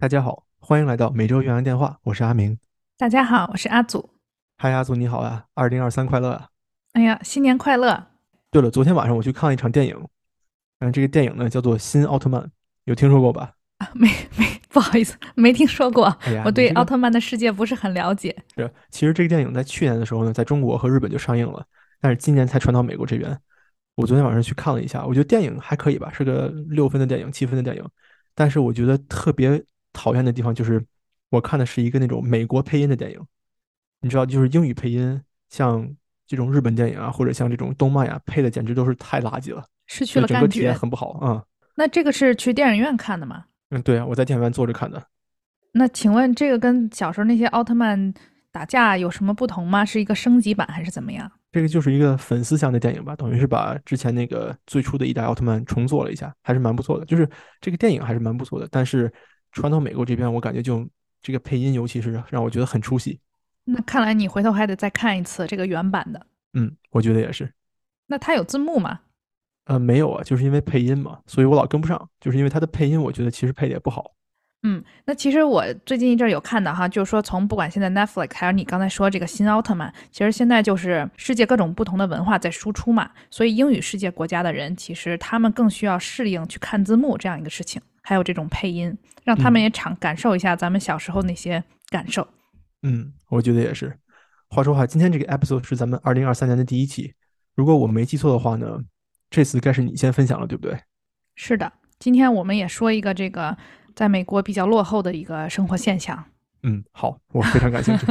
大家好，欢迎来到每周远洋电话，我是阿明。大家好，我是阿祖。嗨，阿祖你好啊，二零二三快乐啊！哎呀，新年快乐！对了，昨天晚上我去看了一场电影，嗯，这个电影呢叫做《新奥特曼》，有听说过吧？啊，没没，不好意思，没听说过。哎，我对奥特曼的世界不是很了解。是，其实这个电影在去年的时候呢，在中国和日本就上映了，但是今年才传到美国这边。我昨天晚上去看了一下，我觉得电影还可以吧，是个六分的电影，七分的电影。但是我觉得特别讨厌的地方就是，我看的是一个那种美国配音的电影，你知道，就是英语配音，像这种日本电影啊，或者像这种动漫呀，配的简直都是太垃圾了，失去了整个体验很不好啊。那这个是去电影院看的吗？嗯，对啊，我在电影院坐着看的。那请问这个跟小时候那些奥特曼打架有什么不同吗？是一个升级版还是怎么样？这个就是一个粉丝向的电影吧，等于是把之前那个最初的一代奥特曼重做了一下，还是蛮不错的。就是这个电影还是蛮不错的，但是传到美国这边，我感觉就这个配音，尤其是让我觉得很出戏。那看来你回头还得再看一次这个原版的。嗯，我觉得也是。那它有字幕吗？呃，没有啊，就是因为配音嘛，所以我老跟不上。就是因为它的配音，我觉得其实配的也不好。嗯，那其实我最近一阵有看到哈，就是说从不管现在 Netflix 还有你刚才说这个新奥特曼，其实现在就是世界各种不同的文化在输出嘛，所以英语世界国家的人其实他们更需要适应去看字幕这样一个事情，还有这种配音，让他们也尝感受一下咱们小时候那些感受。嗯，我觉得也是。话说哈，今天这个 episode 是咱们二零二三年的第一期，如果我没记错的话呢，这次该是你先分享了，对不对？是的，今天我们也说一个这个。在美国比较落后的一个生活现象。嗯，好，我非常感兴趣。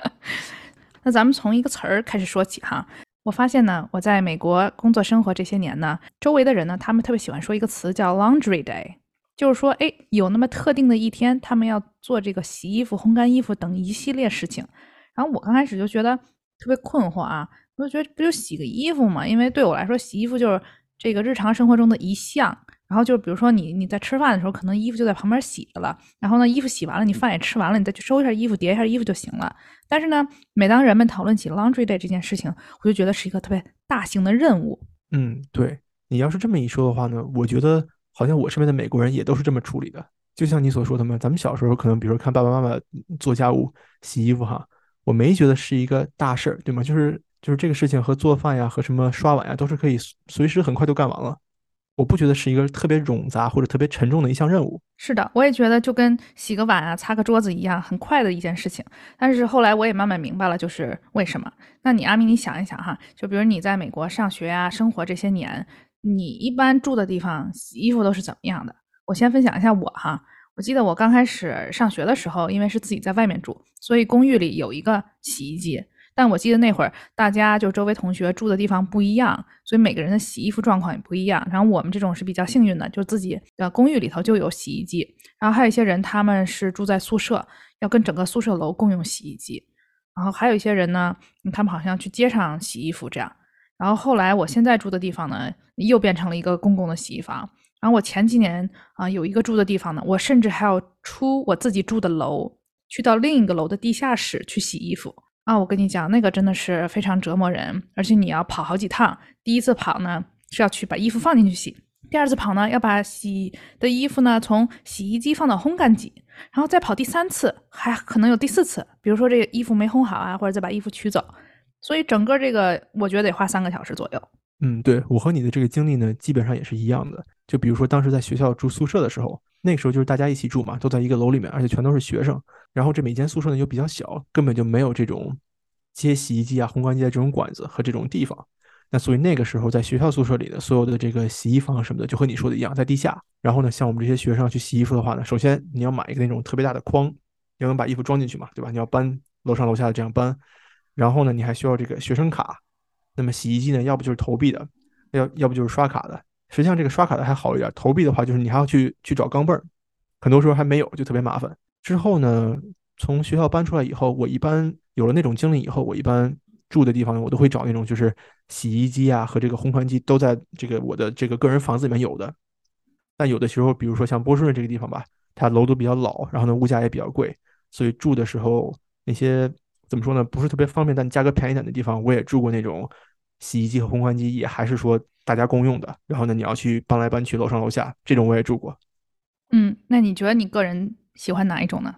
那咱们从一个词儿开始说起哈。我发现呢，我在美国工作生活这些年呢，周围的人呢，他们特别喜欢说一个词叫 Laundry Day，就是说，哎，有那么特定的一天，他们要做这个洗衣服、烘干衣服等一系列事情。然后我刚开始就觉得特别困惑啊，我就觉得不就洗个衣服嘛？因为对我来说，洗衣服就是这个日常生活中的一项。然后就比如说你你在吃饭的时候，可能衣服就在旁边洗着了。然后呢，衣服洗完了，你饭也吃完了，你再去收一下衣服，叠一下衣服就行了。但是呢，每当人们讨论起 laundry day 这件事情，我就觉得是一个特别大型的任务。嗯，对你要是这么一说的话呢，我觉得好像我身边的美国人也都是这么处理的。就像你所说的嘛，咱们小时候可能比如说看爸爸妈妈做家务、洗衣服哈，我没觉得是一个大事儿，对吗？就是就是这个事情和做饭呀和什么刷碗呀都是可以随时很快就干完了。我不觉得是一个特别冗杂或者特别沉重的一项任务。是的，我也觉得就跟洗个碗啊、擦个桌子一样，很快的一件事情。但是后来我也慢慢明白了，就是为什么。那你阿明，你想一想哈，就比如你在美国上学啊、生活这些年，你一般住的地方洗衣服都是怎么样的？我先分享一下我哈。我记得我刚开始上学的时候，因为是自己在外面住，所以公寓里有一个洗衣机。但我记得那会儿，大家就周围同学住的地方不一样，所以每个人的洗衣服状况也不一样。然后我们这种是比较幸运的，就自己的公寓里头就有洗衣机。然后还有一些人，他们是住在宿舍，要跟整个宿舍楼共用洗衣机。然后还有一些人呢，他们好像去街上洗衣服这样。然后后来我现在住的地方呢，又变成了一个公共的洗衣房。然后我前几年啊，有一个住的地方呢，我甚至还要出我自己住的楼，去到另一个楼的地下室去洗衣服。啊，我跟你讲，那个真的是非常折磨人，而且你要跑好几趟。第一次跑呢是要去把衣服放进去洗，第二次跑呢要把洗的衣服呢从洗衣机放到烘干机，然后再跑第三次，还可能有第四次。比如说这个衣服没烘好啊，或者再把衣服取走，所以整个这个我觉得得花三个小时左右。嗯，对我和你的这个经历呢，基本上也是一样的。就比如说当时在学校住宿舍的时候，那个时候就是大家一起住嘛，都在一个楼里面，而且全都是学生。然后这每间宿舍呢又比较小，根本就没有这种接洗衣机啊、烘干机的这种管子和这种地方。那所以那个时候在学校宿舍里的所有的这个洗衣房什么的，就和你说的一样，在地下。然后呢，像我们这些学生去洗衣服的话呢，首先你要买一个那种特别大的筐，你要能把衣服装进去嘛，对吧？你要搬楼上楼下的这样搬。然后呢，你还需要这个学生卡。那么洗衣机呢，要不就是投币的。要要不就是刷卡的，实际上这个刷卡的还好一点，投币的话就是你还要去去找钢镚儿，很多时候还没有，就特别麻烦。之后呢，从学校搬出来以后，我一般有了那种经历以后，我一般住的地方我都会找那种就是洗衣机啊和这个烘干机都在这个我的这个个人房子里面有的。但有的时候，比如说像波士顿这个地方吧，它楼都比较老，然后呢物价也比较贵，所以住的时候那些怎么说呢，不是特别方便，但价格便宜点的地方，我也住过那种。洗衣机和烘干机也还是说大家共用的，然后呢，你要去搬来搬去，楼上楼下这种我也住过。嗯，那你觉得你个人喜欢哪一种呢？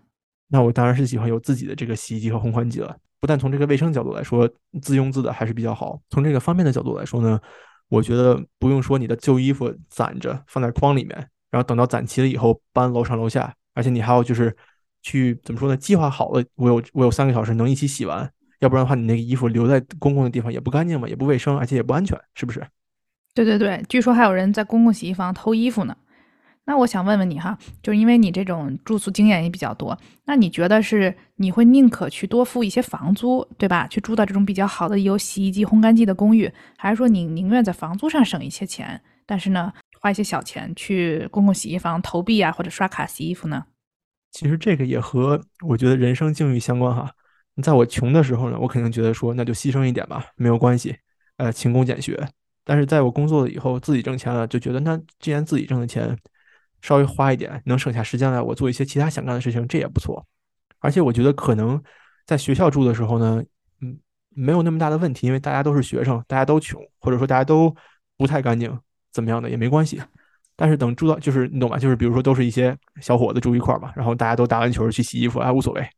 那我当然是喜欢有自己的这个洗衣机和烘干机了。不但从这个卫生角度来说，自用自的还是比较好。从这个方便的角度来说呢，我觉得不用说你的旧衣服攒着放在筐里面，然后等到攒齐了以后搬楼上楼下，而且你还要就是去怎么说呢？计划好了，我有我有三个小时能一起洗完，要不然的话你那个衣服留在公共的地方也不干净嘛，也不卫生，而且也不安全，是不是？对对对，据说还有人在公共洗衣房偷衣服呢。那我想问问你哈，就是因为你这种住宿经验也比较多，那你觉得是你会宁可去多付一些房租，对吧？去住到这种比较好的有洗衣机、烘干机的公寓，还是说你宁愿在房租上省一些钱，但是呢，花一些小钱去公共洗衣房投币啊，或者刷卡洗衣服呢？其实这个也和我觉得人生境遇相关哈。在我穷的时候呢，我肯定觉得说那就牺牲一点吧，没有关系，呃，勤工俭学。但是在我工作了以后，自己挣钱了，就觉得那既然自己挣的钱。稍微花一点，能省下时间来，我做一些其他想干的事情，这也不错。而且我觉得可能在学校住的时候呢，嗯，没有那么大的问题，因为大家都是学生，大家都穷，或者说大家都不太干净，怎么样的也没关系。但是等住到就是你懂吧？就是比如说都是一些小伙子住一块儿嘛，然后大家都打完球去洗衣服，哎，无所谓。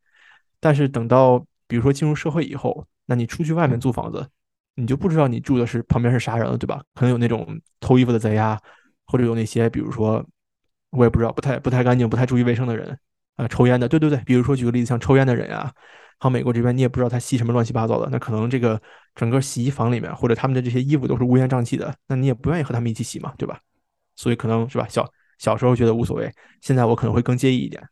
但是等到比如说进入社会以后，那你出去外面租房子，你就不知道你住的是旁边是啥人了，对吧？可能有那种偷衣服的贼呀，或者有那些比如说。我也不知道，不太不太干净、不太注意卫生的人啊，抽烟的，对对对，比如说举个例子，像抽烟的人呀，好，美国这边你也不知道他吸什么乱七八糟的，那可能这个整个洗衣房里面或者他们的这些衣服都是乌烟瘴气的，那你也不愿意和他们一起洗嘛，对吧？所以可能是吧，小小时候觉得无所谓，现在我可能会更介意一点。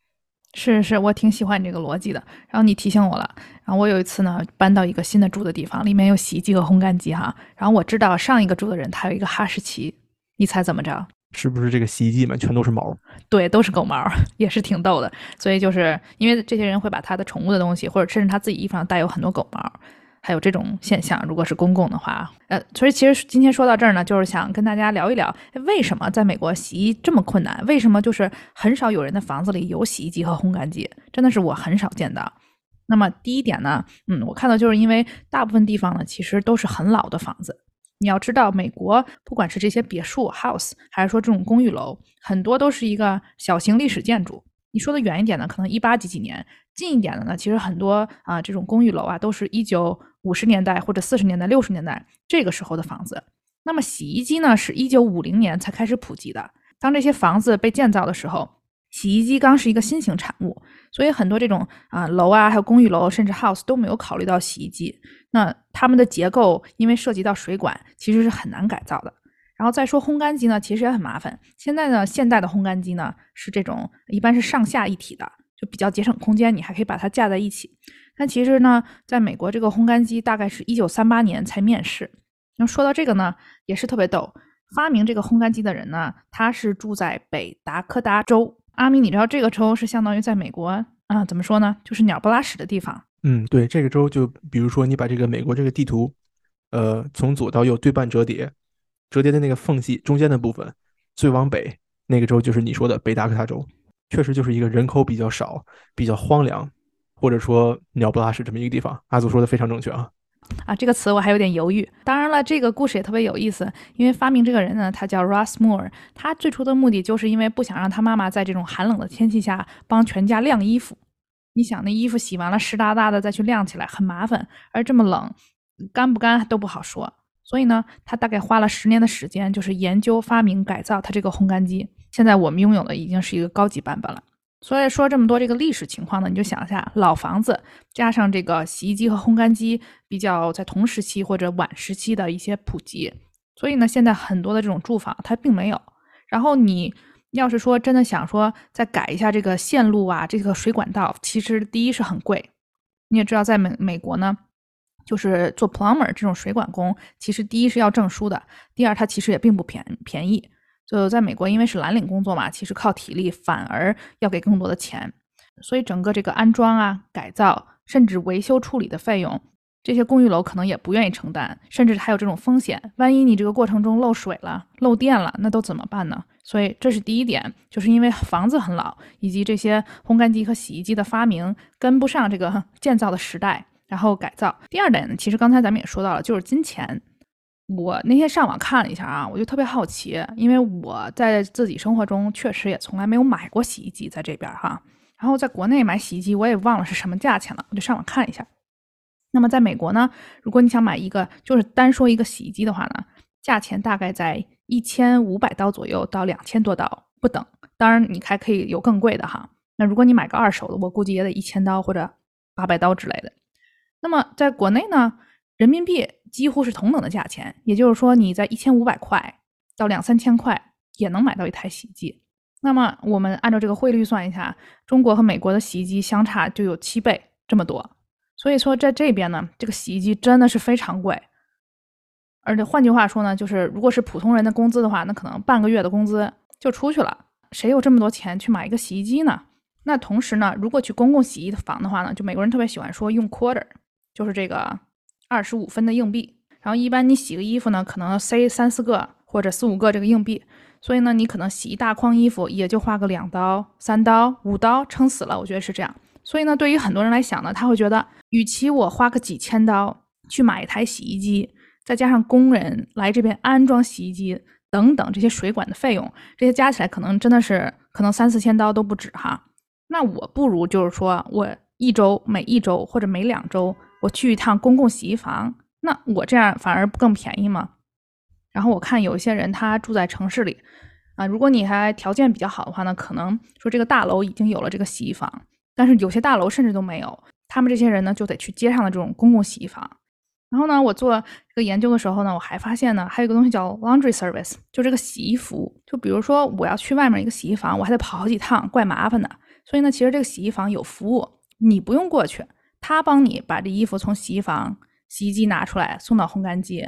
是是，我挺喜欢你这个逻辑的。然后你提醒我了，然后我有一次呢搬到一个新的住的地方，里面有洗衣机和烘干机哈，然后我知道上一个住的人他有一个哈士奇，你猜怎么着？是不是这个洗衣机里面全都是毛？对，都是狗毛，也是挺逗的。所以就是因为这些人会把他的宠物的东西，或者甚至他自己衣服上带有很多狗毛，还有这种现象。如果是公共的话，呃，所以其实今天说到这儿呢，就是想跟大家聊一聊，为什么在美国洗衣这么困难？为什么就是很少有人的房子里有洗衣机和烘干机？真的是我很少见到。那么第一点呢，嗯，我看到就是因为大部分地方呢，其实都是很老的房子。你要知道，美国不管是这些别墅 house，还是说这种公寓楼，很多都是一个小型历史建筑。你说的远一点呢，可能一八几几年；近一点的呢，其实很多啊，这种公寓楼啊，都是一九五十年代或者四十年代、六十年代这个时候的房子。那么洗衣机呢，是一九五零年才开始普及的。当这些房子被建造的时候，洗衣机刚是一个新型产物，所以很多这种啊楼啊，还有公寓楼，甚至 house 都没有考虑到洗衣机。那它们的结构因为涉及到水管，其实是很难改造的。然后再说烘干机呢，其实也很麻烦。现在呢，现代的烘干机呢是这种，一般是上下一体的，就比较节省空间，你还可以把它架在一起。但其实呢，在美国这个烘干机大概是一九三八年才面世。那说到这个呢，也是特别逗。发明这个烘干机的人呢，他是住在北达科达州。阿米，你知道这个州是相当于在美国啊？怎么说呢？就是鸟不拉屎的地方。嗯，对，这个州就比如说你把这个美国这个地图，呃，从左到右对半折叠，折叠的那个缝隙中间的部分，最往北那个州就是你说的北达科他州，确实就是一个人口比较少、比较荒凉，或者说鸟不拉屎这么一个地方。阿祖说的非常正确啊。啊，这个词我还有点犹豫。当然了，这个故事也特别有意思，因为发明这个人呢，他叫 Ross Moore，他最初的目的就是因为不想让他妈妈在这种寒冷的天气下帮全家晾衣服。你想那衣服洗完了湿哒哒的再去晾起来很麻烦，而这么冷，干不干都不好说。所以呢，他大概花了十年的时间，就是研究、发明、改造他这个烘干机。现在我们拥有的已经是一个高级版本了。所以说这么多这个历史情况呢，你就想一下，老房子加上这个洗衣机和烘干机比较在同时期或者晚时期的一些普及，所以呢，现在很多的这种住房它并没有。然后你。要是说真的想说再改一下这个线路啊，这个水管道，其实第一是很贵。你也知道，在美美国呢，就是做 plumber 这种水管工，其实第一是要证书的，第二它其实也并不便便宜。就在美国，因为是蓝领工作嘛，其实靠体力反而要给更多的钱，所以整个这个安装啊、改造，甚至维修处理的费用。这些公寓楼可能也不愿意承担，甚至还有这种风险。万一你这个过程中漏水了、漏电了，那都怎么办呢？所以这是第一点，就是因为房子很老，以及这些烘干机和洗衣机的发明跟不上这个建造的时代，然后改造。第二点呢，其实刚才咱们也说到了，就是金钱。我那天上网看了一下啊，我就特别好奇，因为我在自己生活中确实也从来没有买过洗衣机，在这边哈。然后在国内买洗衣机，我也忘了是什么价钱了，我就上网看一下。那么在美国呢，如果你想买一个，就是单说一个洗衣机的话呢，价钱大概在一千五百刀左右到两千多刀不等。当然，你还可以有更贵的哈。那如果你买个二手的，我估计也得一千刀或者八百刀之类的。那么在国内呢，人民币几乎是同等的价钱，也就是说你在一千五百块到两三千块也能买到一台洗衣机。那么我们按照这个汇率算一下，中国和美国的洗衣机相差就有七倍这么多。所以说在这边呢，这个洗衣机真的是非常贵。而且换句话说呢，就是如果是普通人的工资的话，那可能半个月的工资就出去了。谁有这么多钱去买一个洗衣机呢？那同时呢，如果去公共洗衣房的话呢，就美国人特别喜欢说用 quarter，就是这个二十五分的硬币。然后一般你洗个衣服呢，可能塞三四个或者四五个这个硬币。所以呢，你可能洗一大筐衣服，也就花个两刀、三刀、五刀，撑死了，我觉得是这样。所以呢，对于很多人来讲呢，他会觉得，与其我花个几千刀去买一台洗衣机，再加上工人来这边安装洗衣机等等这些水管的费用，这些加起来可能真的是可能三四千刀都不止哈。那我不如就是说我一周每一周或者每两周我去一趟公共洗衣房，那我这样反而不更便宜吗？然后我看有一些人他住在城市里，啊，如果你还条件比较好的话呢，可能说这个大楼已经有了这个洗衣房，但是有些大楼甚至都没有。他们这些人呢，就得去街上的这种公共洗衣房。然后呢，我做这个研究的时候呢，我还发现呢，还有一个东西叫 laundry service，就这个洗衣服。就比如说我要去外面一个洗衣房，我还得跑好几趟，怪麻烦的。所以呢，其实这个洗衣房有服务，你不用过去，他帮你把这衣服从洗衣房洗衣机拿出来，送到烘干机。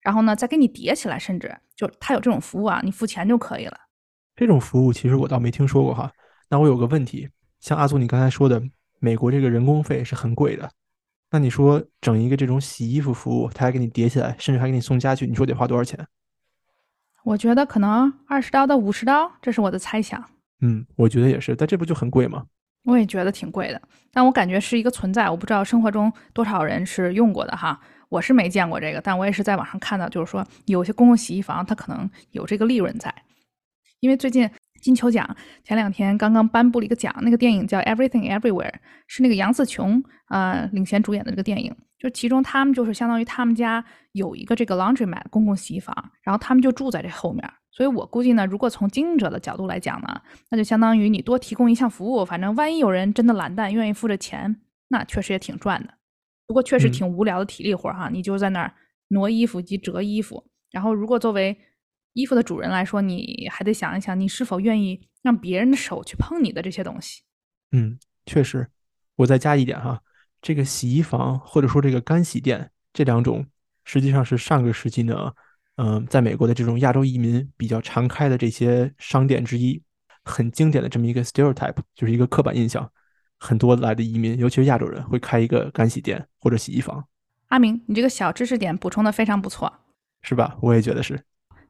然后呢，再给你叠起来，甚至就他有这种服务啊，你付钱就可以了。这种服务其实我倒没听说过哈。那我有个问题，像阿祖你刚才说的，美国这个人工费是很贵的。那你说整一个这种洗衣服服务，他还给你叠起来，甚至还给你送家具，你说得花多少钱？我觉得可能二十刀到五十刀，这是我的猜想。嗯，我觉得也是。但这不就很贵吗？我也觉得挺贵的，但我感觉是一个存在，我不知道生活中多少人是用过的哈。我是没见过这个，但我也是在网上看到，就是说有些公共洗衣房它可能有这个利润在，因为最近金球奖前两天刚刚颁布了一个奖，那个电影叫《Everything Everywhere》，是那个杨紫琼呃领衔主演的这个电影，就其中他们就是相当于他们家有一个这个 laundry mat 公共洗衣房，然后他们就住在这后面，所以我估计呢，如果从经营者的角度来讲呢，那就相当于你多提供一项服务，反正万一有人真的懒蛋愿意付这钱，那确实也挺赚的。不过确实挺无聊的体力活哈，你就在那儿挪衣服及折衣服。然后，如果作为衣服的主人来说，你还得想一想，你是否愿意让别人的手去碰你的这些东西。嗯，确实。我再加一点哈，这个洗衣房或者说这个干洗店这两种，实际上是上个世纪呢，嗯，在美国的这种亚洲移民比较常开的这些商店之一，很经典的这么一个 stereotype，就是一个刻板印象。很多来的移民，尤其是亚洲人，会开一个干洗店或者洗衣房。阿明，你这个小知识点补充的非常不错，是吧？我也觉得是。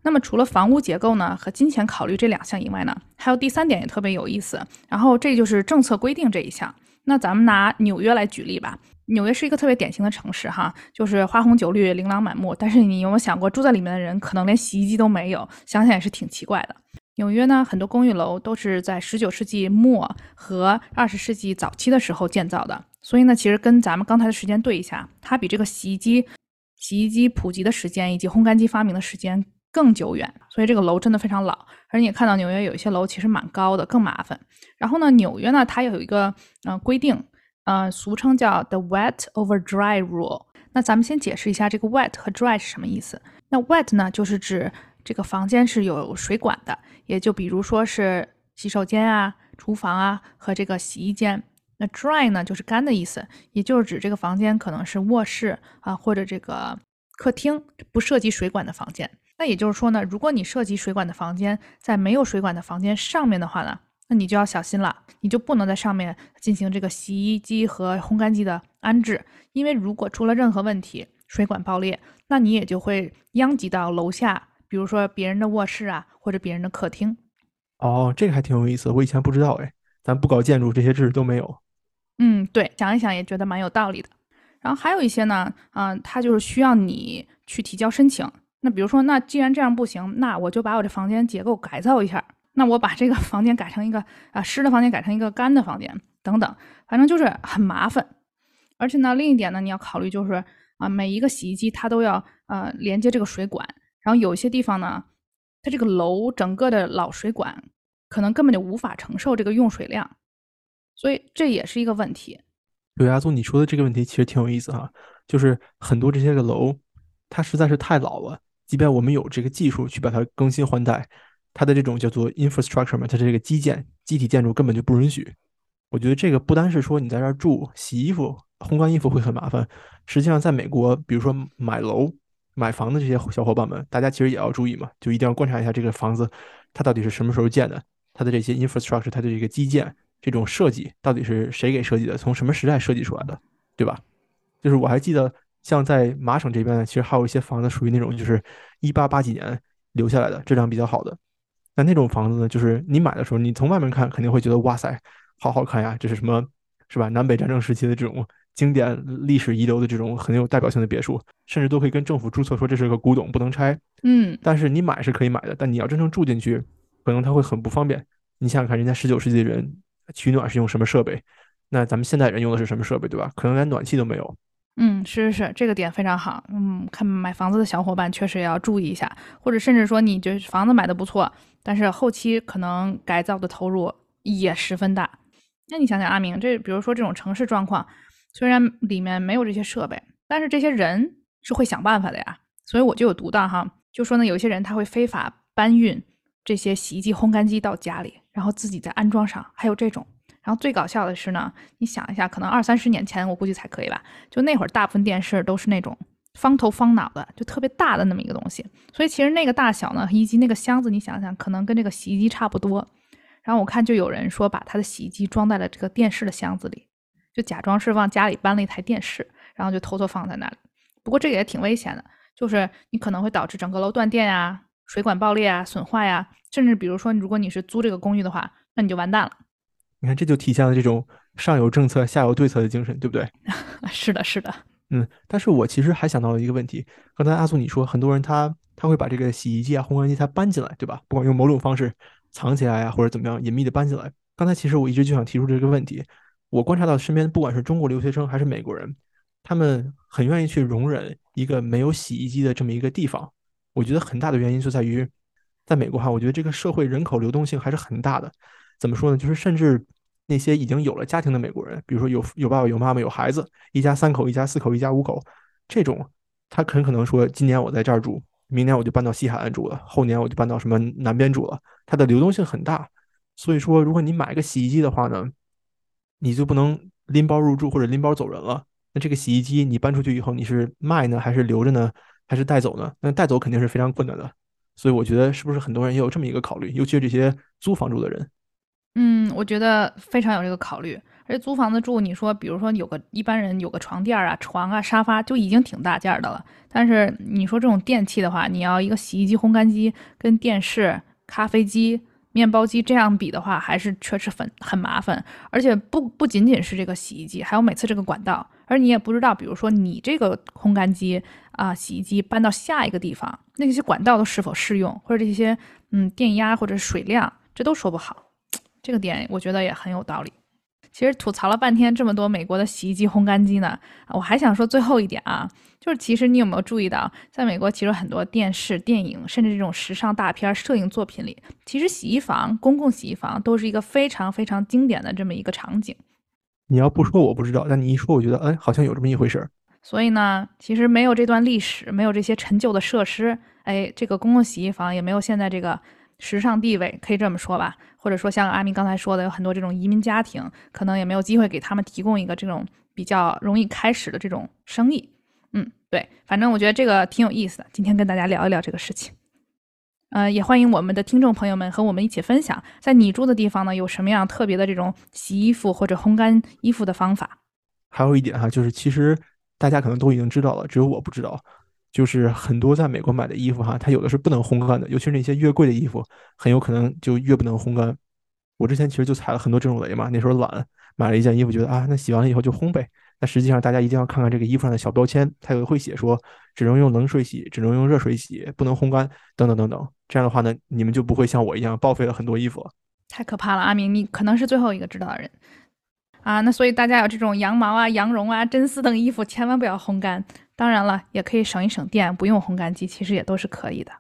那么除了房屋结构呢和金钱考虑这两项以外呢，还有第三点也特别有意思。然后这就是政策规定这一项。那咱们拿纽约来举例吧。纽约是一个特别典型的城市哈，就是花红酒绿、琳琅满目。但是你有没有想过，住在里面的人可能连洗衣机都没有？想想也是挺奇怪的。纽约呢，很多公寓楼都是在十九世纪末和二十世纪早期的时候建造的，所以呢，其实跟咱们刚才的时间对一下，它比这个洗衣机、洗衣机普及的时间以及烘干机发明的时间更久远，所以这个楼真的非常老。而你也看到纽约有一些楼其实蛮高的，更麻烦。然后呢，纽约呢，它有一个呃规定，呃，俗称叫 the wet over dry rule。那咱们先解释一下这个 wet 和 dry 是什么意思。那 wet 呢，就是指这个房间是有水管的。也就比如说是洗手间啊、厨房啊和这个洗衣间。那 dry 呢，就是干的意思，也就是指这个房间可能是卧室啊或者这个客厅，不涉及水管的房间。那也就是说呢，如果你涉及水管的房间在没有水管的房间上面的话呢，那你就要小心了，你就不能在上面进行这个洗衣机和烘干机的安置，因为如果出了任何问题，水管爆裂，那你也就会殃及到楼下。比如说别人的卧室啊，或者别人的客厅。哦，这个还挺有意思，我以前不知道哎。咱不搞建筑，这些知识都没有。嗯，对，想一想也觉得蛮有道理的。然后还有一些呢，嗯，它就是需要你去提交申请，那比如说，那既然这样不行，那我就把我这房间结构改造一下。那我把这个房间改成一个啊湿的房间，改成一个干的房间，等等，反正就是很麻烦。而且呢，另一点呢，你要考虑就是啊，每一个洗衣机它都要呃连接这个水管，然后有些地方呢，它这个楼整个的老水管可能根本就无法承受这个用水量，所以这也是一个问题。对，阿祖你说的这个问题其实挺有意思哈，就是很多这些个楼，它实在是太老了，即便我们有这个技术去把它更新换代。它的这种叫做 infrastructure 嘛，它这个基建、基体建筑根本就不允许。我觉得这个不单是说你在这儿住、洗衣服、烘干衣服会很麻烦，实际上在美国，比如说买楼、买房的这些小伙伴们，大家其实也要注意嘛，就一定要观察一下这个房子它到底是什么时候建的，它的这些 infrastructure，它的这个基建这种设计到底是谁给设计的，从什么时代设计出来的，对吧？就是我还记得，像在麻省这边，其实还有一些房子属于那种就是一八八几年留下来的，质量比较好的。那那种房子呢，就是你买的时候，你从外面看肯定会觉得哇塞，好好看呀，这是什么，是吧？南北战争时期的这种经典历史遗留的这种很有代表性的别墅，甚至都可以跟政府注册说这是个古董，不能拆。嗯，但是你买是可以买的，但你要真正住进去，可能它会很不方便。你想想看，人家十九世纪的人取暖是用什么设备？那咱们现代人用的是什么设备，对吧？可能连暖气都没有。嗯，是是是，这个点非常好。嗯，看买房子的小伙伴确实也要注意一下，或者甚至说你这房子买的不错。但是后期可能改造的投入也十分大。那你想想，阿明，这比如说这种城市状况，虽然里面没有这些设备，但是这些人是会想办法的呀。所以我就有读到哈，就说呢，有些人他会非法搬运这些洗衣机、烘干机到家里，然后自己再安装上，还有这种。然后最搞笑的是呢，你想一下，可能二三十年前我估计才可以吧，就那会儿大部分电视都是那种。方头方脑的，就特别大的那么一个东西，所以其实那个大小呢，以及那个箱子，你想想，可能跟这个洗衣机差不多。然后我看就有人说，把他的洗衣机装在了这个电视的箱子里，就假装是往家里搬了一台电视，然后就偷偷放在那里。不过这个也挺危险的，就是你可能会导致整个楼断电呀、水管爆裂啊、损坏呀，甚至比如说，如果你是租这个公寓的话，那你就完蛋了。你看，这就体现了这种上有政策、下有对策的精神，对不对？是的，是的。嗯，但是我其实还想到了一个问题。刚才阿苏你说，很多人他他会把这个洗衣机啊、烘干机他搬进来，对吧？不管用某种方式藏起来啊，或者怎么样隐秘的搬进来。刚才其实我一直就想提出这个问题。我观察到身边不管是中国留学生还是美国人，他们很愿意去容忍一个没有洗衣机的这么一个地方。我觉得很大的原因就在于，在美国哈，我觉得这个社会人口流动性还是很大的。怎么说呢？就是甚至。那些已经有了家庭的美国人，比如说有有爸爸、有妈妈、有孩子，一家三口、一家四口、一家五口，这种他很可能说，今年我在这儿住，明年我就搬到西海岸住了，后年我就搬到什么南边住了，它的流动性很大。所以说，如果你买个洗衣机的话呢，你就不能拎包入住或者拎包走人了。那这个洗衣机你搬出去以后，你是卖呢，还是留着呢，还是带走呢？那带走肯定是非常困难的。所以我觉得，是不是很多人也有这么一个考虑，尤其是这些租房住的人。嗯，我觉得非常有这个考虑。而且租房子住，你说，比如说有个一般人有个床垫啊、床啊、沙发，就已经挺大件的了。但是你说这种电器的话，你要一个洗衣机、烘干机跟电视、咖啡机、面包机这样比的话，还是确实很很麻烦。而且不不仅仅是这个洗衣机，还有每次这个管道，而你也不知道，比如说你这个烘干机啊、洗衣机搬到下一个地方，那些管道都是否适用，或者这些嗯电压或者水量，这都说不好。这个点我觉得也很有道理。其实吐槽了半天这么多美国的洗衣机、烘干机呢，我还想说最后一点啊，就是其实你有没有注意到，在美国其实很多电视、电影，甚至这种时尚大片、摄影作品里，其实洗衣房、公共洗衣房都是一个非常非常经典的这么一个场景。你要不说我不知道，但你一说，我觉得哎，好像有这么一回事儿。所以呢，其实没有这段历史，没有这些陈旧的设施，哎，这个公共洗衣房也没有现在这个。时尚地位可以这么说吧，或者说像阿明刚才说的，有很多这种移民家庭，可能也没有机会给他们提供一个这种比较容易开始的这种生意。嗯，对，反正我觉得这个挺有意思的。今天跟大家聊一聊这个事情，呃，也欢迎我们的听众朋友们和我们一起分享，在你住的地方呢，有什么样特别的这种洗衣服或者烘干衣服的方法。还有一点哈，就是其实大家可能都已经知道了，只有我不知道。就是很多在美国买的衣服哈，它有的是不能烘干的，尤其是那些越贵的衣服，很有可能就越不能烘干。我之前其实就踩了很多这种雷嘛，那时候懒，买了一件衣服，觉得啊，那洗完了以后就烘呗。那实际上大家一定要看看这个衣服上的小标签，它有的会写说只能用冷水洗，只能用热水洗，不能烘干等等等等。这样的话呢，你们就不会像我一样报废了很多衣服。太可怕了，阿明，你可能是最后一个知道的人啊。那所以大家有这种羊毛啊、羊绒啊、真丝等衣服，千万不要烘干。当然了，也可以省一省电，不用烘干机，其实也都是可以的。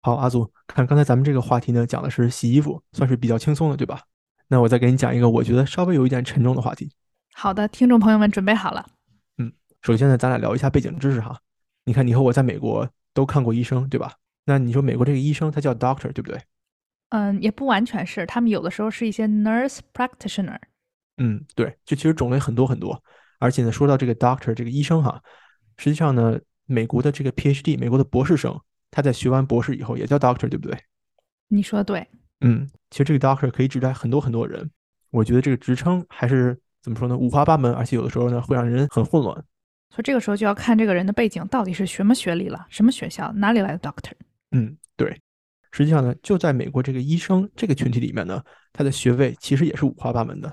好，阿祖，看刚才咱们这个话题呢，讲的是洗衣服，算是比较轻松的，对吧？那我再给你讲一个我觉得稍微有一点沉重的话题。好的，听众朋友们准备好了。嗯，首先呢，咱俩聊一下背景知识哈。你看，你和我在美国都看过医生，对吧？那你说美国这个医生他叫 doctor，对不对？嗯，也不完全是，他们有的时候是一些 nurse practitioner。嗯，对，就其实种类很多很多。而且呢，说到这个 doctor 这个医生哈，实际上呢，美国的这个 PhD，美国的博士生，他在学完博士以后也叫 doctor，对不对？你说的对。嗯，其实这个 doctor 可以指代很多很多人。我觉得这个职称还是。怎么说呢？五花八门，而且有的时候呢会让人很混乱。所以这个时候就要看这个人的背景到底是什么学历了，什么学校，哪里来的 doctor？嗯，对。实际上呢，就在美国这个医生这个群体里面呢，他的学位其实也是五花八门的。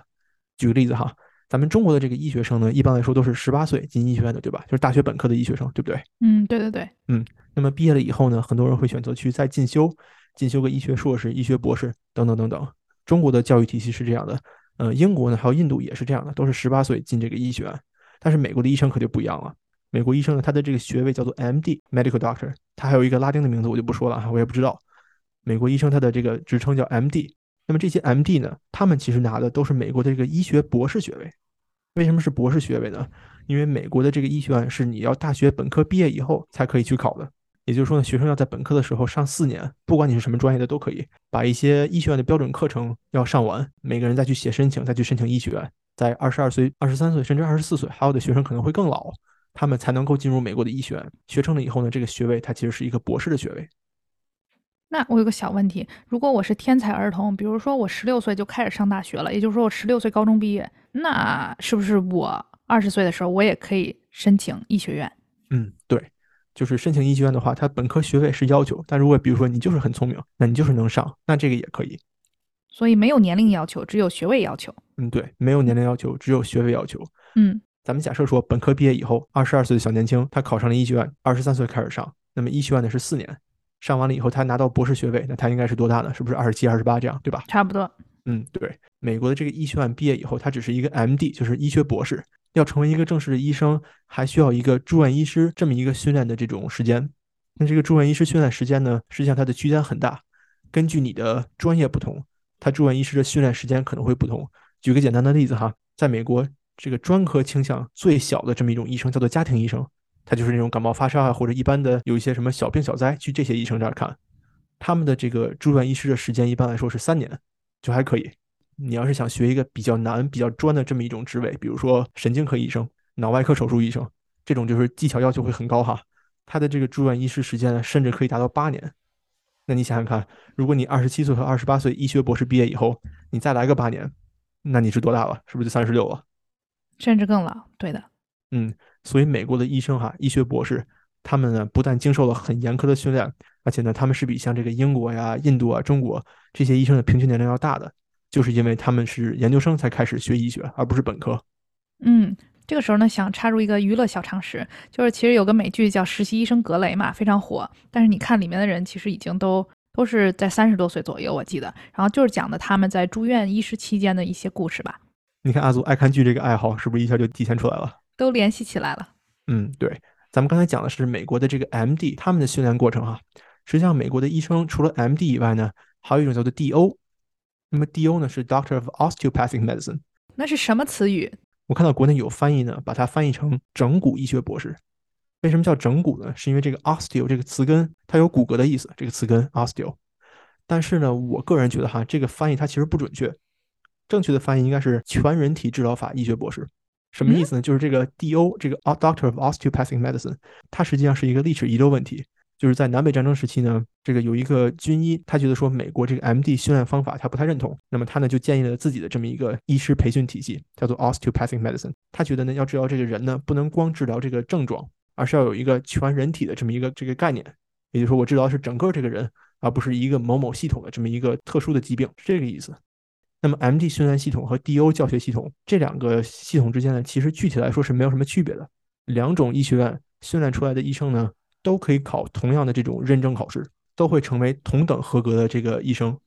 举个例子哈，咱们中国的这个医学生呢，一般来说都是十八岁进医学院的，对吧？就是大学本科的医学生，对不对？嗯，对对对。嗯，那么毕业了以后呢，很多人会选择去再进修，进修个医学硕士、医学博士等等等等。中国的教育体系是这样的。呃，英国呢，还有印度也是这样的，都是十八岁进这个医学院。但是美国的医生可就不一样了。美国医生呢，他的这个学位叫做 M.D.（Medical Doctor），他还有一个拉丁的名字，我就不说了啊，我也不知道。美国医生他的这个职称叫 M.D。那么这些 M.D. 呢，他们其实拿的都是美国的这个医学博士学位。为什么是博士学位呢？因为美国的这个医学院是你要大学本科毕业以后才可以去考的。也就是说呢，学生要在本科的时候上四年，不管你是什么专业的都可以，把一些医学院的标准课程要上完，每个人再去写申请，再去申请医学院，在二十二岁、二十三岁甚至二十四岁，还有的学生可能会更老，他们才能够进入美国的医学院。学成了以后呢，这个学位它其实是一个博士的学位。那我有个小问题，如果我是天才儿童，比如说我十六岁就开始上大学了，也就是说我十六岁高中毕业，那是不是我二十岁的时候我也可以申请医学院？嗯，对。就是申请医学院的话，它本科学位是要求，但如果比如说你就是很聪明，那你就是能上，那这个也可以。所以没有年龄要求，只有学位要求。嗯，对，没有年龄要求，只有学位要求。嗯，咱们假设说本科毕业以后，二十二岁的小年轻，他考上了医学院，二十三岁开始上，那么医学院的是四年，上完了以后他拿到博士学位，那他应该是多大呢？是不是二十七、二十八这样，对吧？差不多。嗯，对，美国的这个医学院毕业以后，他只是一个 M.D，就是医学博士。要成为一个正式的医生，还需要一个住院医师这么一个训练的这种时间。那这个住院医师训练时间呢，实际上它的区间很大，根据你的专业不同，他住院医师的训练时间可能会不同。举个简单的例子哈，在美国，这个专科倾向最小的这么一种医生叫做家庭医生，他就是那种感冒发烧啊，或者一般的有一些什么小病小灾，去这些医生这儿看，他们的这个住院医师的时间一般来说是三年，就还可以。你要是想学一个比较难、比较专的这么一种职位，比如说神经科医生、脑外科手术医生，这种就是技巧要求会很高哈。他的这个住院医师时间呢，甚至可以达到八年。那你想想看，如果你二十七岁和二十八岁医学博士毕业以后，你再来个八年，那你是多大了？是不是就三十六了？甚至更老？对的。嗯，所以美国的医生哈，医学博士，他们呢不但经受了很严苛的训练，而且呢，他们是比像这个英国呀、印度啊、中国这些医生的平均年龄要大的。就是因为他们是研究生才开始学医学，而不是本科。嗯，这个时候呢，想插入一个娱乐小常识，就是其实有个美剧叫《实习医生格雷》嘛，非常火。但是你看里面的人，其实已经都都是在三十多岁左右，我记得。然后就是讲的他们在住院医师期间的一些故事吧。你看阿祖爱看剧这个爱好，是不是一下就体现出来了？都联系起来了。嗯，对。咱们刚才讲的是美国的这个 M.D. 他们的训练过程哈。实际上，美国的医生除了 M.D. 以外呢，还有一种叫做 D.O. 那么 D.O 呢是 Doctor of Osteopathic Medicine，那是什么词语？我看到国内有翻译呢，把它翻译成整骨医学博士。为什么叫整骨呢？是因为这个 osteo 这个词根它有骨骼的意思，这个词根 osteo。但是呢，我个人觉得哈，这个翻译它其实不准确，正确的翻译应该是全人体治疗法医学博士。什么意思呢？就是这个 D.O 这个 Doctor of Osteopathic Medicine，它实际上是一个历史遗留问题。就是在南北战争时期呢，这个有一个军医，他觉得说美国这个 M.D. 训练方法他不太认同，那么他呢就建立了自己的这么一个医师培训体系，叫做 Osteopathic Medicine。他觉得呢要治疗这个人呢，不能光治疗这个症状，而是要有一个全人体的这么一个这个概念，也就是说我治疗是整个这个人，而不是一个某某系统的这么一个特殊的疾病，是这个意思。那么 MD 训练系统和 DO 教学系统这两个系统之间呢，其实具体来说是没有什么区别的。两种医学院训练出来的医生呢，都可以考同样的这种认证考试，都会成为同等合格的这个医生。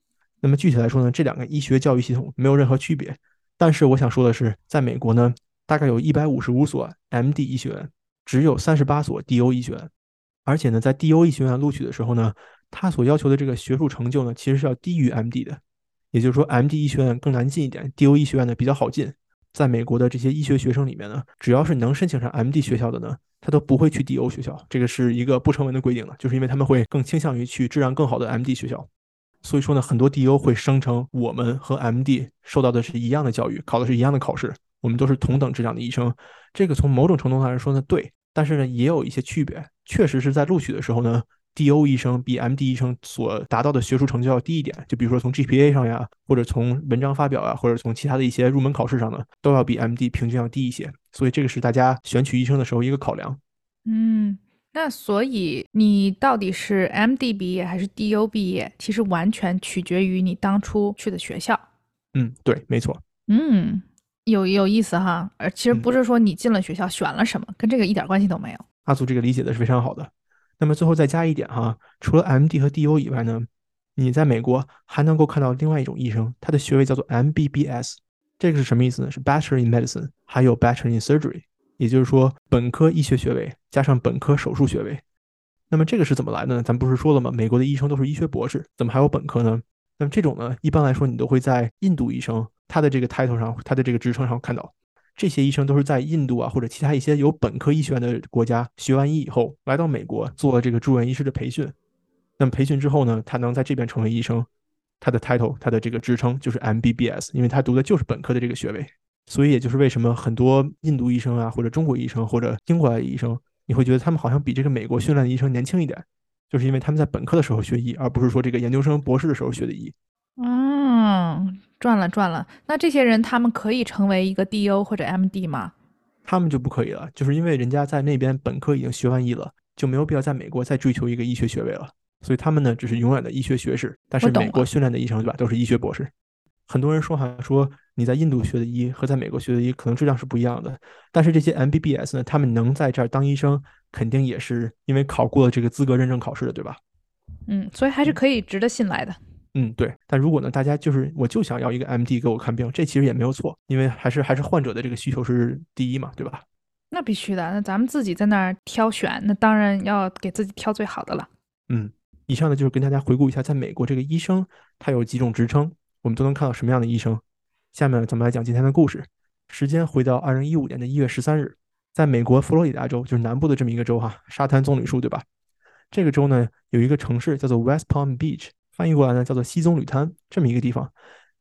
那么具体来说呢，这两个医学教育系统没有任何区别。但是我想说的是，在美国呢，大概有一百五十五所 MD 医学院，只有三十八所 DO 医学院。而且呢，在 DO 医学院录取的时候呢，他所要求的这个学术成就呢，其实是要低于 MD 的。也就是说，MD 医学院更难进一点，DO 医学院呢比较好进。在美国的这些医学学生里面呢，只要是能申请上 MD 学校的呢，他都不会去 DO 学校，这个是一个不成文的规定了，就是因为他们会更倾向于去质量更好的 MD 学校。所以说呢，很多 DO 会声称我们和 MD 受到的是一样的教育，考的是一样的考试，我们都是同等质量的医生。这个从某种程度上来说呢，对，但是呢，也有一些区别。确实是在录取的时候呢，DO 医生比 MD 医生所达到的学术成就要低一点。就比如说从 GPA 上呀，或者从文章发表啊，或者从其他的一些入门考试上呢，都要比 MD 平均要低一些。所以这个是大家选取医生的时候一个考量。嗯。那所以你到底是 MD 毕业还是 DO 毕业，其实完全取决于你当初去的学校。嗯，对，没错。嗯，有有意思哈。呃其实不是说你进了学校选了什么，跟这个一点关系都没有。阿祖这个理解的是非常好的。那么最后再加一点哈，除了 MD 和 DO 以外呢，你在美国还能够看到另外一种医生，他的学位叫做 MBBS。这个是什么意思呢？是 Bachelor in Medicine，还有 Bachelor in Surgery。也就是说，本科医学学位加上本科手术学位，那么这个是怎么来的呢？咱不是说了吗？美国的医生都是医学博士，怎么还有本科呢？那么这种呢，一般来说你都会在印度医生他的这个 title 上，他的这个职称上看到，这些医生都是在印度啊或者其他一些有本科医学院的国家学完医以后，来到美国做这个住院医师的培训。那么培训之后呢，他能在这边成为医生，他的 title 他的这个职称就是 MBBS，因为他读的就是本科的这个学位。所以，也就是为什么很多印度医生啊，或者中国医生，或者英国的医生，你会觉得他们好像比这个美国训练的医生年轻一点，就是因为他们在本科的时候学医，而不是说这个研究生、博士的时候学的医。嗯，赚了赚了。那这些人他们可以成为一个 DO 或者 MD 吗？他们就不可以了，就是因为人家在那边本科已经学完医了，就没有必要在美国再追求一个医学学位了。所以他们呢，只是永远的医学学士。但是美国训练的医生对吧，都是医学博士。很多人说，哈说你在印度学的医和在美国学的医可能质量是不一样的。但是这些 MBBS 呢，他们能在这儿当医生，肯定也是因为考过了这个资格认证考试的，对吧？嗯，所以还是可以值得信赖的。嗯，对。但如果呢，大家就是我就想要一个 MD 给我看病，这其实也没有错，因为还是还是患者的这个需求是第一嘛，对吧？那必须的。那咱们自己在那儿挑选，那当然要给自己挑最好的了。嗯，以上呢就是跟大家回顾一下，在美国这个医生他有几种职称。我们都能看到什么样的医生？下面咱们来讲今天的故事。时间回到二零一五年的一月十三日，在美国佛罗里达州，就是南部的这么一个州哈，沙滩棕榈树，对吧？这个州呢有一个城市叫做 West Palm Beach，翻译过来呢叫做西棕榈滩，这么一个地方。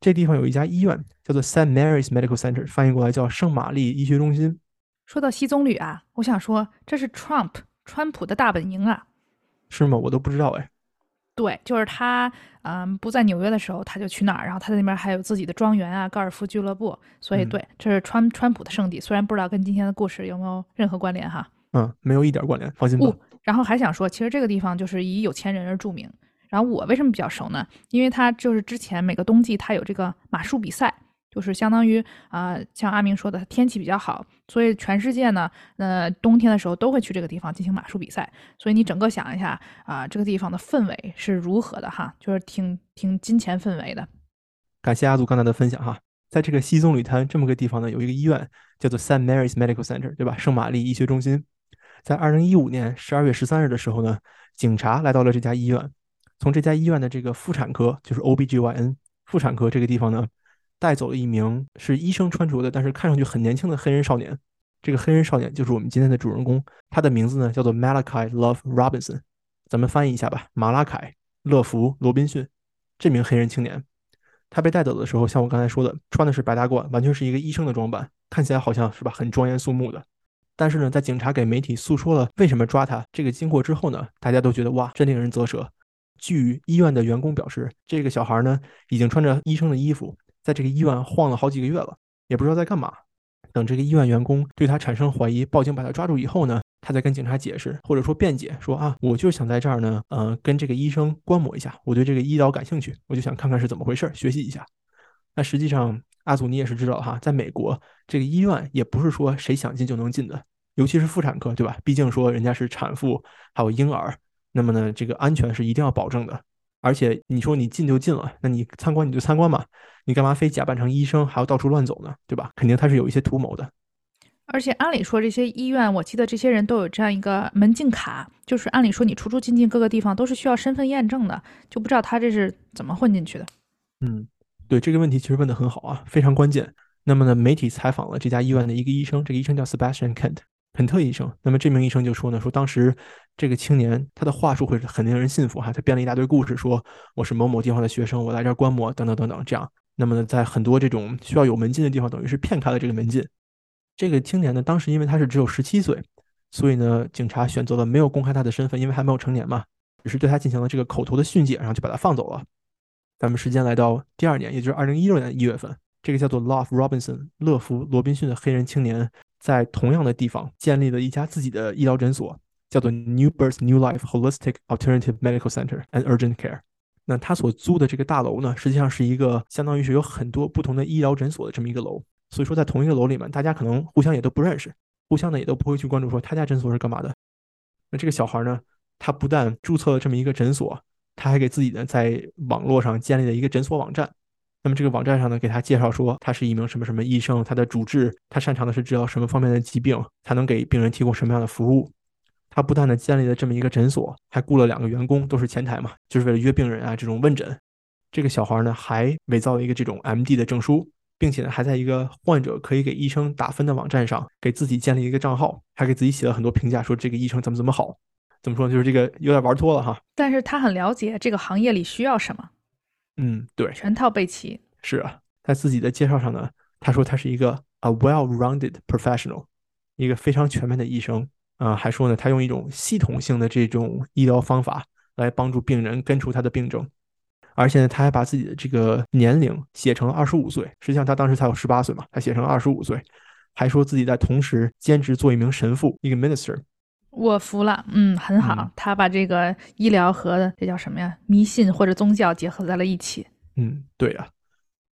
这地方有一家医院叫做 Saint Mary's Medical Center，翻译过来叫圣玛丽医学中心。说到西棕榈啊，我想说这是 Trump 川普的大本营啊。是吗？我都不知道哎。对，就是他，嗯，不在纽约的时候，他就去那儿，然后他在那边还有自己的庄园啊，高尔夫俱乐部，所以对，这是川川普的圣地。虽然不知道跟今天的故事有没有任何关联哈。嗯，没有一点关联，放心吧。然后还想说，其实这个地方就是以有钱人而著名。然后我为什么比较熟呢？因为他就是之前每个冬季他有这个马术比赛。就是相当于啊，像阿明说的，天气比较好，所以全世界呢，呃，冬天的时候都会去这个地方进行马术比赛。所以你整个想一下啊，这个地方的氛围是如何的哈，就是挺挺金钱氛围的。感谢阿祖刚才的分享哈，在这个西棕榈滩这么个地方呢，有一个医院叫做 Saint Mary's Medical Center，对吧？圣玛丽医学中心。在二零一五年十二月十三日的时候呢，警察来到了这家医院，从这家医院的这个妇产科，就是 OBGYN 妇产科这个地方呢。带走了一名是医生穿着的，但是看上去很年轻的黑人少年。这个黑人少年就是我们今天的主人公，他的名字呢叫做 Malachi Love Robinson。咱们翻译一下吧，马拉凯·乐福·罗宾逊。这名黑人青年，他被带走的时候，像我刚才说的，穿的是白大褂，完全是一个医生的装扮，看起来好像是吧，很庄严肃穆的。但是呢，在警察给媒体诉说了为什么抓他这个经过之后呢，大家都觉得哇，真令人啧舌。据医院的员工表示，这个小孩呢已经穿着医生的衣服。在这个医院晃了好几个月了，也不知道在干嘛。等这个医院员工对他产生怀疑，报警把他抓住以后呢，他再跟警察解释或者说辩解说啊，我就想在这儿呢，呃，跟这个医生观摩一下，我对这个医疗感兴趣，我就想看看是怎么回事，学习一下。那实际上，阿祖你也是知道哈，在美国这个医院也不是说谁想进就能进的，尤其是妇产科，对吧？毕竟说人家是产妇还有婴儿，那么呢，这个安全是一定要保证的。而且你说你进就进了，那你参观你就参观嘛，你干嘛非假扮成医生还要到处乱走呢？对吧？肯定他是有一些图谋的。而且按理说这些医院，我记得这些人都有这样一个门禁卡，就是按理说你出出进进各个地方都是需要身份验证的，就不知道他这是怎么混进去的。嗯，对这个问题其实问得很好啊，非常关键。那么呢，媒体采访了这家医院的一个医生，这个医生叫 Sebastian Kent，肯特医生。那么这名医生就说呢，说当时这个青年他的话术会很令人信服哈，他编了一大堆故事，说我是某某地方的学生，我来这儿观摩等等等等这样。那么呢，在很多这种需要有门禁的地方，等于是骗开了这个门禁。这个青年呢，当时因为他是只有十七岁，所以呢，警察选择了没有公开他的身份，因为还没有成年嘛，只是对他进行了这个口头的训诫，然后就把他放走了。咱们时间来到第二年，也就是二零一六年一月份，这个叫做 Love Robinson 乐福罗宾逊的黑人青年，在同样的地方建立了一家自己的医疗诊所，叫做 New Birth New Life Holistic Alternative Medical Center and Urgent Care。那他所租的这个大楼呢，实际上是一个相当于是有很多不同的医疗诊所的这么一个楼。所以说，在同一个楼里面，大家可能互相也都不认识，互相呢也都不会去关注说他家诊所是干嘛的。那这个小孩呢，他不但注册了这么一个诊所，他还给自己呢在网络上建立了一个诊所网站。那么这个网站上呢，给他介绍说他是一名什么什么医生，他的主治，他擅长的是治疗什么方面的疾病，他能给病人提供什么样的服务。他不但呢建立了这么一个诊所，还雇了两个员工，都是前台嘛，就是为了约病人啊这种问诊。这个小孩呢还伪造了一个这种 MD 的证书。并且呢，还在一个患者可以给医生打分的网站上给自己建立一个账号，还给自己写了很多评价，说这个医生怎么怎么好，怎么说就是这个有点玩脱了哈。但是他很了解这个行业里需要什么，嗯，对，全套备齐。是啊，在自己的介绍上呢，他说他是一个 a well-rounded professional，一个非常全面的医生啊，还说呢，他用一种系统性的这种医疗方法来帮助病人根除他的病症。而且呢，他还把自己的这个年龄写成了二十五岁，实际上他当时才有十八岁嘛，他写成了二十五岁，还说自己在同时兼职做一名神父，一个 minister。我服了，嗯，很好，他把这个医疗和这叫什么呀，迷信或者宗教结合在了一起。嗯，对啊。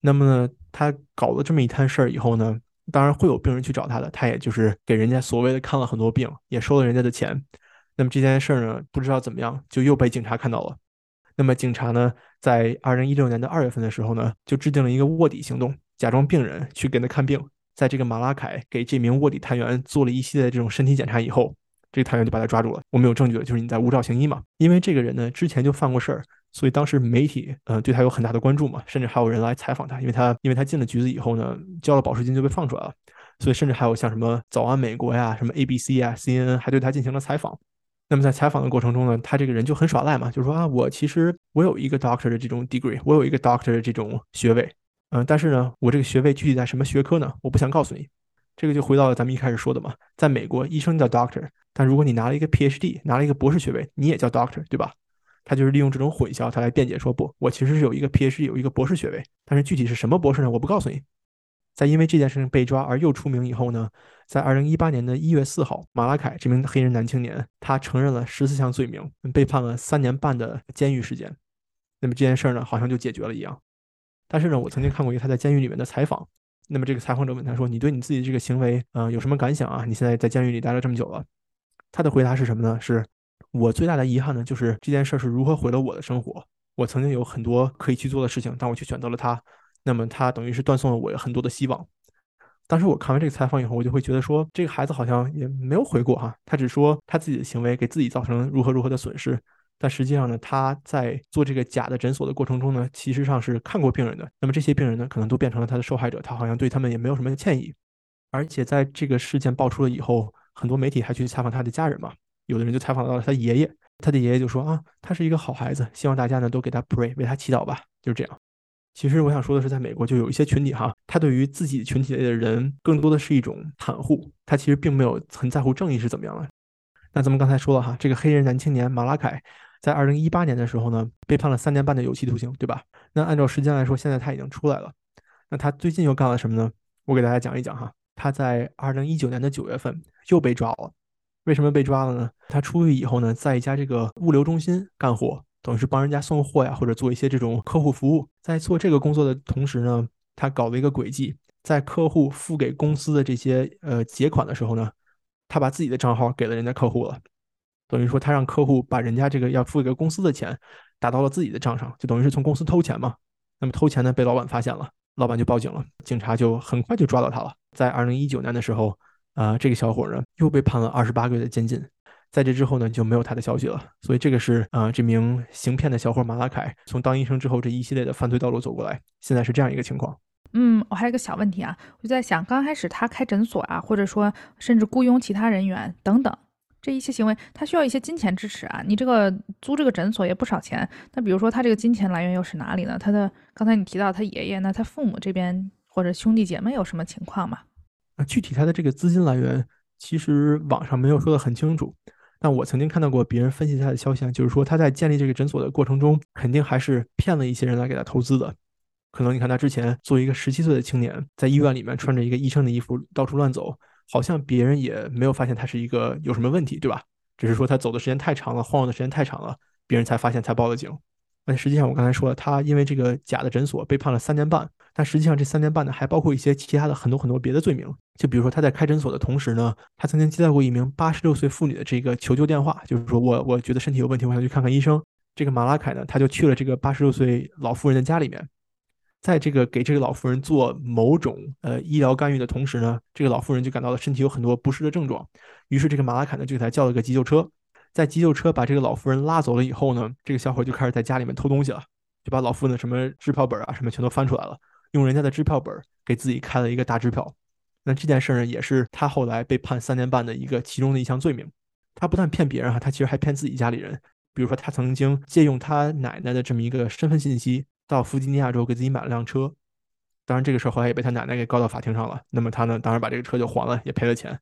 那么呢，他搞了这么一摊事儿以后呢，当然会有病人去找他的，他也就是给人家所谓的看了很多病，也收了人家的钱。那么这件事儿呢，不知道怎么样，就又被警察看到了。那么警察呢，在二零一六年的二月份的时候呢，就制定了一个卧底行动，假装病人去给他看病。在这个马拉凯给这名卧底探员做了一系列这种身体检查以后，这个探员就把他抓住了。我们有证据了，就是你在无照行医嘛。因为这个人呢之前就犯过事儿，所以当时媒体呃对他有很大的关注嘛，甚至还有人来采访他，因为他因为他进了局子以后呢，交了保释金就被放出来了，所以甚至还有像什么早安美国呀、什么 ABC 啊、CNN 还对他进行了采访。那么在采访的过程中呢，他这个人就很耍赖嘛，就说啊，我其实我有一个 doctor 的这种 degree，我有一个 doctor 的这种学位，嗯，但是呢，我这个学位具体在什么学科呢？我不想告诉你。这个就回到了咱们一开始说的嘛，在美国，医生叫 doctor，但如果你拿了一个 PhD，拿了一个博士学位，你也叫 doctor，对吧？他就是利用这种混淆，他来辩解说不，我其实是有一个 PhD，有一个博士学位，但是具体是什么博士呢？我不告诉你。在因为这件事情被抓而又出名以后呢，在二零一八年的一月四号，马拉凯这名黑人男青年他承认了十四项罪名，被判了三年半的监狱时间。那么这件事儿呢，好像就解决了一样。但是呢，我曾经看过一个他在监狱里面的采访。那么这个采访者问他说：“你对你自己这个行为，嗯，有什么感想啊？你现在在监狱里待了这么久了。”他的回答是什么呢？是我最大的遗憾呢，就是这件事是如何毁了我的生活。我曾经有很多可以去做的事情，但我却选择了他。那么他等于是断送了我很多的希望。当时我看完这个采访以后，我就会觉得说，这个孩子好像也没有悔过哈。他只说他自己的行为给自己造成如何如何的损失，但实际上呢，他在做这个假的诊所的过程中呢，其实上是看过病人的。那么这些病人呢，可能都变成了他的受害者，他好像对他们也没有什么歉意。而且在这个事件爆出了以后，很多媒体还去采访他的家人嘛，有的人就采访到了他爷爷，他的爷爷就说啊，他是一个好孩子，希望大家呢都给他 pray 为他祈祷吧，就是这样。其实我想说的是，在美国就有一些群体哈，他对于自己群体内的人更多的是一种袒护，他其实并没有很在乎正义是怎么样的。那咱们刚才说了哈，这个黑人男青年马拉凯在二零一八年的时候呢，被判了三年半的有期徒刑，对吧？那按照时间来说，现在他已经出来了。那他最近又干了什么呢？我给大家讲一讲哈。他在二零一九年的九月份又被抓了，为什么被抓了呢？他出狱以后呢，在一家这个物流中心干活。等于是帮人家送货呀，或者做一些这种客户服务。在做这个工作的同时呢，他搞了一个诡计，在客户付给公司的这些呃结款的时候呢，他把自己的账号给了人家客户了，等于说他让客户把人家这个要付给公司的钱打到了自己的账上，就等于是从公司偷钱嘛。那么偷钱呢被老板发现了，老板就报警了，警察就很快就抓到他了。在二零一九年的时候，啊，这个小伙呢又被判了二十八个月的监禁。在这之后呢，就没有他的消息了。所以这个是啊，这名行骗的小伙马拉凯从当医生之后这一系列的犯罪道路走过来，现在是这样一个情况。嗯，我还有个小问题啊，我就在想，刚开始他开诊所啊，或者说甚至雇佣其他人员等等这一些行为，他需要一些金钱支持啊。你这个租这个诊所也不少钱，那比如说他这个金钱来源又是哪里呢？他的刚才你提到他爷爷，那他父母这边或者兄弟姐妹有什么情况吗？啊，具体他的这个资金来源，其实网上没有说的很清楚。但我曾经看到过别人分析他的消息，就是说他在建立这个诊所的过程中，肯定还是骗了一些人来给他投资的。可能你看他之前作为一个十七岁的青年，在医院里面穿着一个医生的衣服到处乱走，好像别人也没有发现他是一个有什么问题，对吧？只是说他走的时间太长了，晃悠的时间太长了，别人才发现才报的警。但实际上我刚才说了，他因为这个假的诊所被判了三年半。但实际上，这三年半呢，还包括一些其他的很多很多别的罪名。就比如说，他在开诊所的同时呢，他曾经接到过一名八十六岁妇女的这个求救电话，就是说我我觉得身体有问题，我想去看看医生。这个马拉凯呢，他就去了这个八十六岁老妇人的家里面，在这个给这个老妇人做某种呃医疗干预的同时呢，这个老妇人就感到了身体有很多不适的症状。于是这个马拉凯呢，就给他叫了个急救车。在急救车把这个老妇人拉走了以后呢，这个小伙就开始在家里面偷东西了，就把老妇人的什么支票本啊什么全都翻出来了。用人家的支票本给自己开了一个大支票，那这件事呢，也是他后来被判三年半的一个其中的一项罪名。他不但骗别人哈，他其实还骗自己家里人。比如说，他曾经借用他奶奶的这么一个身份信息，到弗吉尼亚州给自己买了辆车。当然，这个事儿后来也被他奶奶给告到法庭上了。那么他呢，当然把这个车就还了，也赔了钱。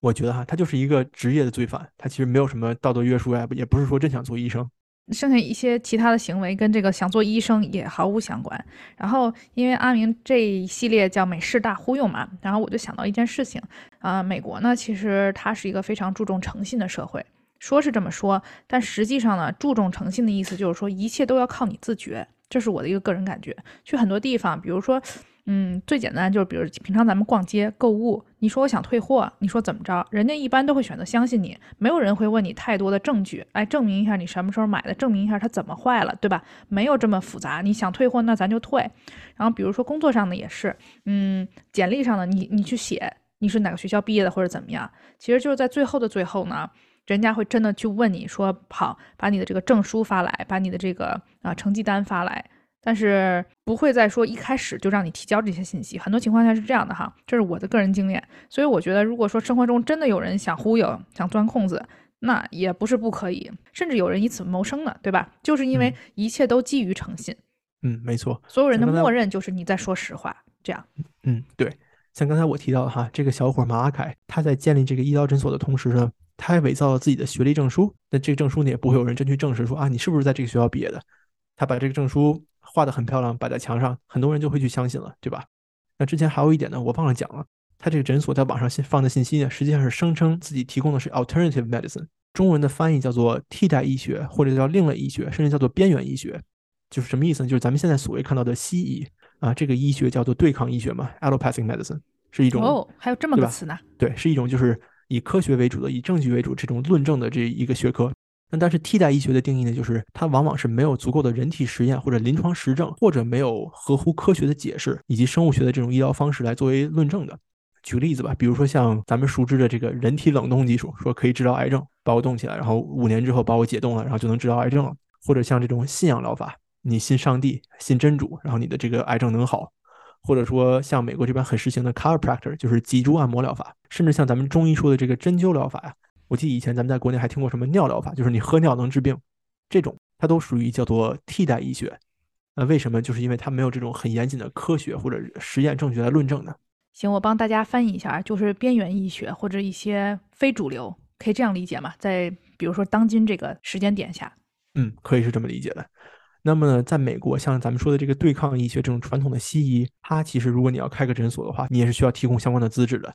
我觉得哈，他就是一个职业的罪犯，他其实没有什么道德约束呀，也不是说真想做医生。剩下一些其他的行为跟这个想做医生也毫无相关。然后，因为阿明这一系列叫美式大忽悠嘛，然后我就想到一件事情啊，美国呢，其实它是一个非常注重诚信的社会，说是这么说，但实际上呢，注重诚信的意思就是说一切都要靠你自觉，这是我的一个个人感觉。去很多地方，比如说。嗯，最简单就是，比如平常咱们逛街购物，你说我想退货，你说怎么着，人家一般都会选择相信你，没有人会问你太多的证据，来证明一下你什么时候买的，证明一下它怎么坏了，对吧？没有这么复杂，你想退货那咱就退。然后比如说工作上的也是，嗯，简历上的你你去写你是哪个学校毕业的或者怎么样，其实就是在最后的最后呢，人家会真的去问你说，好，把你的这个证书发来，把你的这个啊成绩单发来。但是不会再说一开始就让你提交这些信息，很多情况下是这样的哈，这是我的个人经验。所以我觉得，如果说生活中真的有人想忽悠、想钻空子，那也不是不可以，甚至有人以此谋生的，对吧？就是因为一切都基于诚信。嗯，没错，所有人的默认就是你在说实话，这样。嗯，对。像刚才我提到的哈，这个小伙马阿凯，他在建立这个医疗诊所的同时呢，他还伪造了自己的学历证书。那这个证书呢，也不会有人真去证实说啊，你是不是在这个学校毕业的？他把这个证书。画的很漂亮，摆在墙上，很多人就会去相信了，对吧？那之前还有一点呢，我忘了讲了，他这个诊所在网上信放的信息呢，实际上是声称自己提供的是 alternative medicine，中文的翻译叫做替代医学，或者叫另类医学，甚至叫做边缘医学，就是什么意思呢？就是咱们现在所谓看到的西医啊，这个医学叫做对抗医学嘛，allopathic medicine 是一种哦，还有这么个词呢？对，是一种就是以科学为主的，以证据为主这种论证的这一个学科。但是替代医学的定义呢，就是它往往是没有足够的人体实验或者临床实证，或者没有合乎科学的解释以及生物学的这种医疗方式来作为论证的。举例子吧，比如说像咱们熟知的这个人体冷冻技术，说可以治疗癌症，把我冻起来，然后五年之后把我解冻了，然后就能治疗癌症了。或者像这种信仰疗法，你信上帝，信真主，然后你的这个癌症能好。或者说像美国这边很实行的 chiropractor，就是脊柱按摩疗法，甚至像咱们中医说的这个针灸疗法呀。我记得以前咱们在国内还听过什么尿疗法，就是你喝尿能治病，这种它都属于叫做替代医学。那为什么？就是因为它没有这种很严谨的科学或者实验证据来论证呢？行，我帮大家翻译一下，就是边缘医学或者一些非主流，可以这样理解吗？在比如说当今这个时间点下，嗯，可以是这么理解的。那么呢，在美国，像咱们说的这个对抗医学这种传统的西医，它其实如果你要开个诊所的话，你也是需要提供相关的资质的。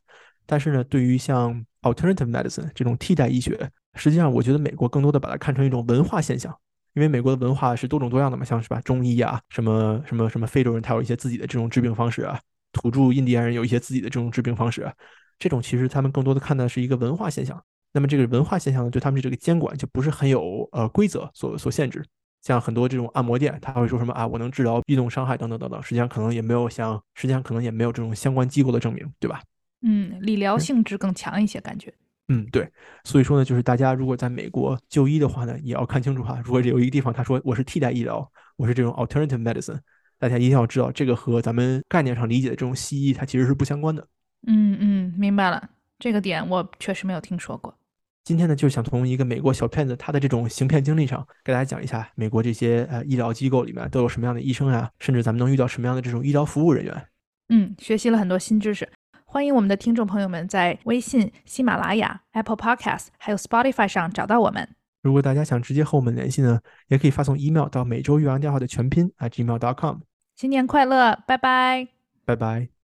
但是呢，对于像 alternative medicine 这种替代医学，实际上我觉得美国更多的把它看成一种文化现象，因为美国的文化是多种多样的嘛，像是吧中医啊，什么什么什么非洲人他有一些自己的这种治病方式啊，土著印第安人有一些自己的这种治病方式啊，这种其实他们更多的看的是一个文化现象。那么这个文化现象呢，对他们这个监管就不是很有呃规则所所限制。像很多这种按摩店，他会说什么啊，我能治疗运动伤害等等等等，实际上可能也没有像实际上可能也没有这种相关机构的证明，对吧？嗯，理疗性质更强一些，感觉。嗯，对。所以说呢，就是大家如果在美国就医的话呢，也要看清楚哈。如果有一个地方他说我是替代医疗，我是这种 alternative medicine，大家一定要知道这个和咱们概念上理解的这种西医它其实是不相关的。嗯嗯，明白了，这个点我确实没有听说过。今天呢，就想从一个美国小骗子他的这种行骗经历上，给大家讲一下美国这些呃医疗机构里面都有什么样的医生啊，甚至咱们能遇到什么样的这种医疗服务人员。嗯，学习了很多新知识。欢迎我们的听众朋友们在微信、喜马拉雅、Apple Podcast 还有 Spotify 上找到我们。如果大家想直接和我们联系呢，也可以发送 email 到每周岳阳电话的全拼 at gmail.com。新年快乐，拜拜，拜拜。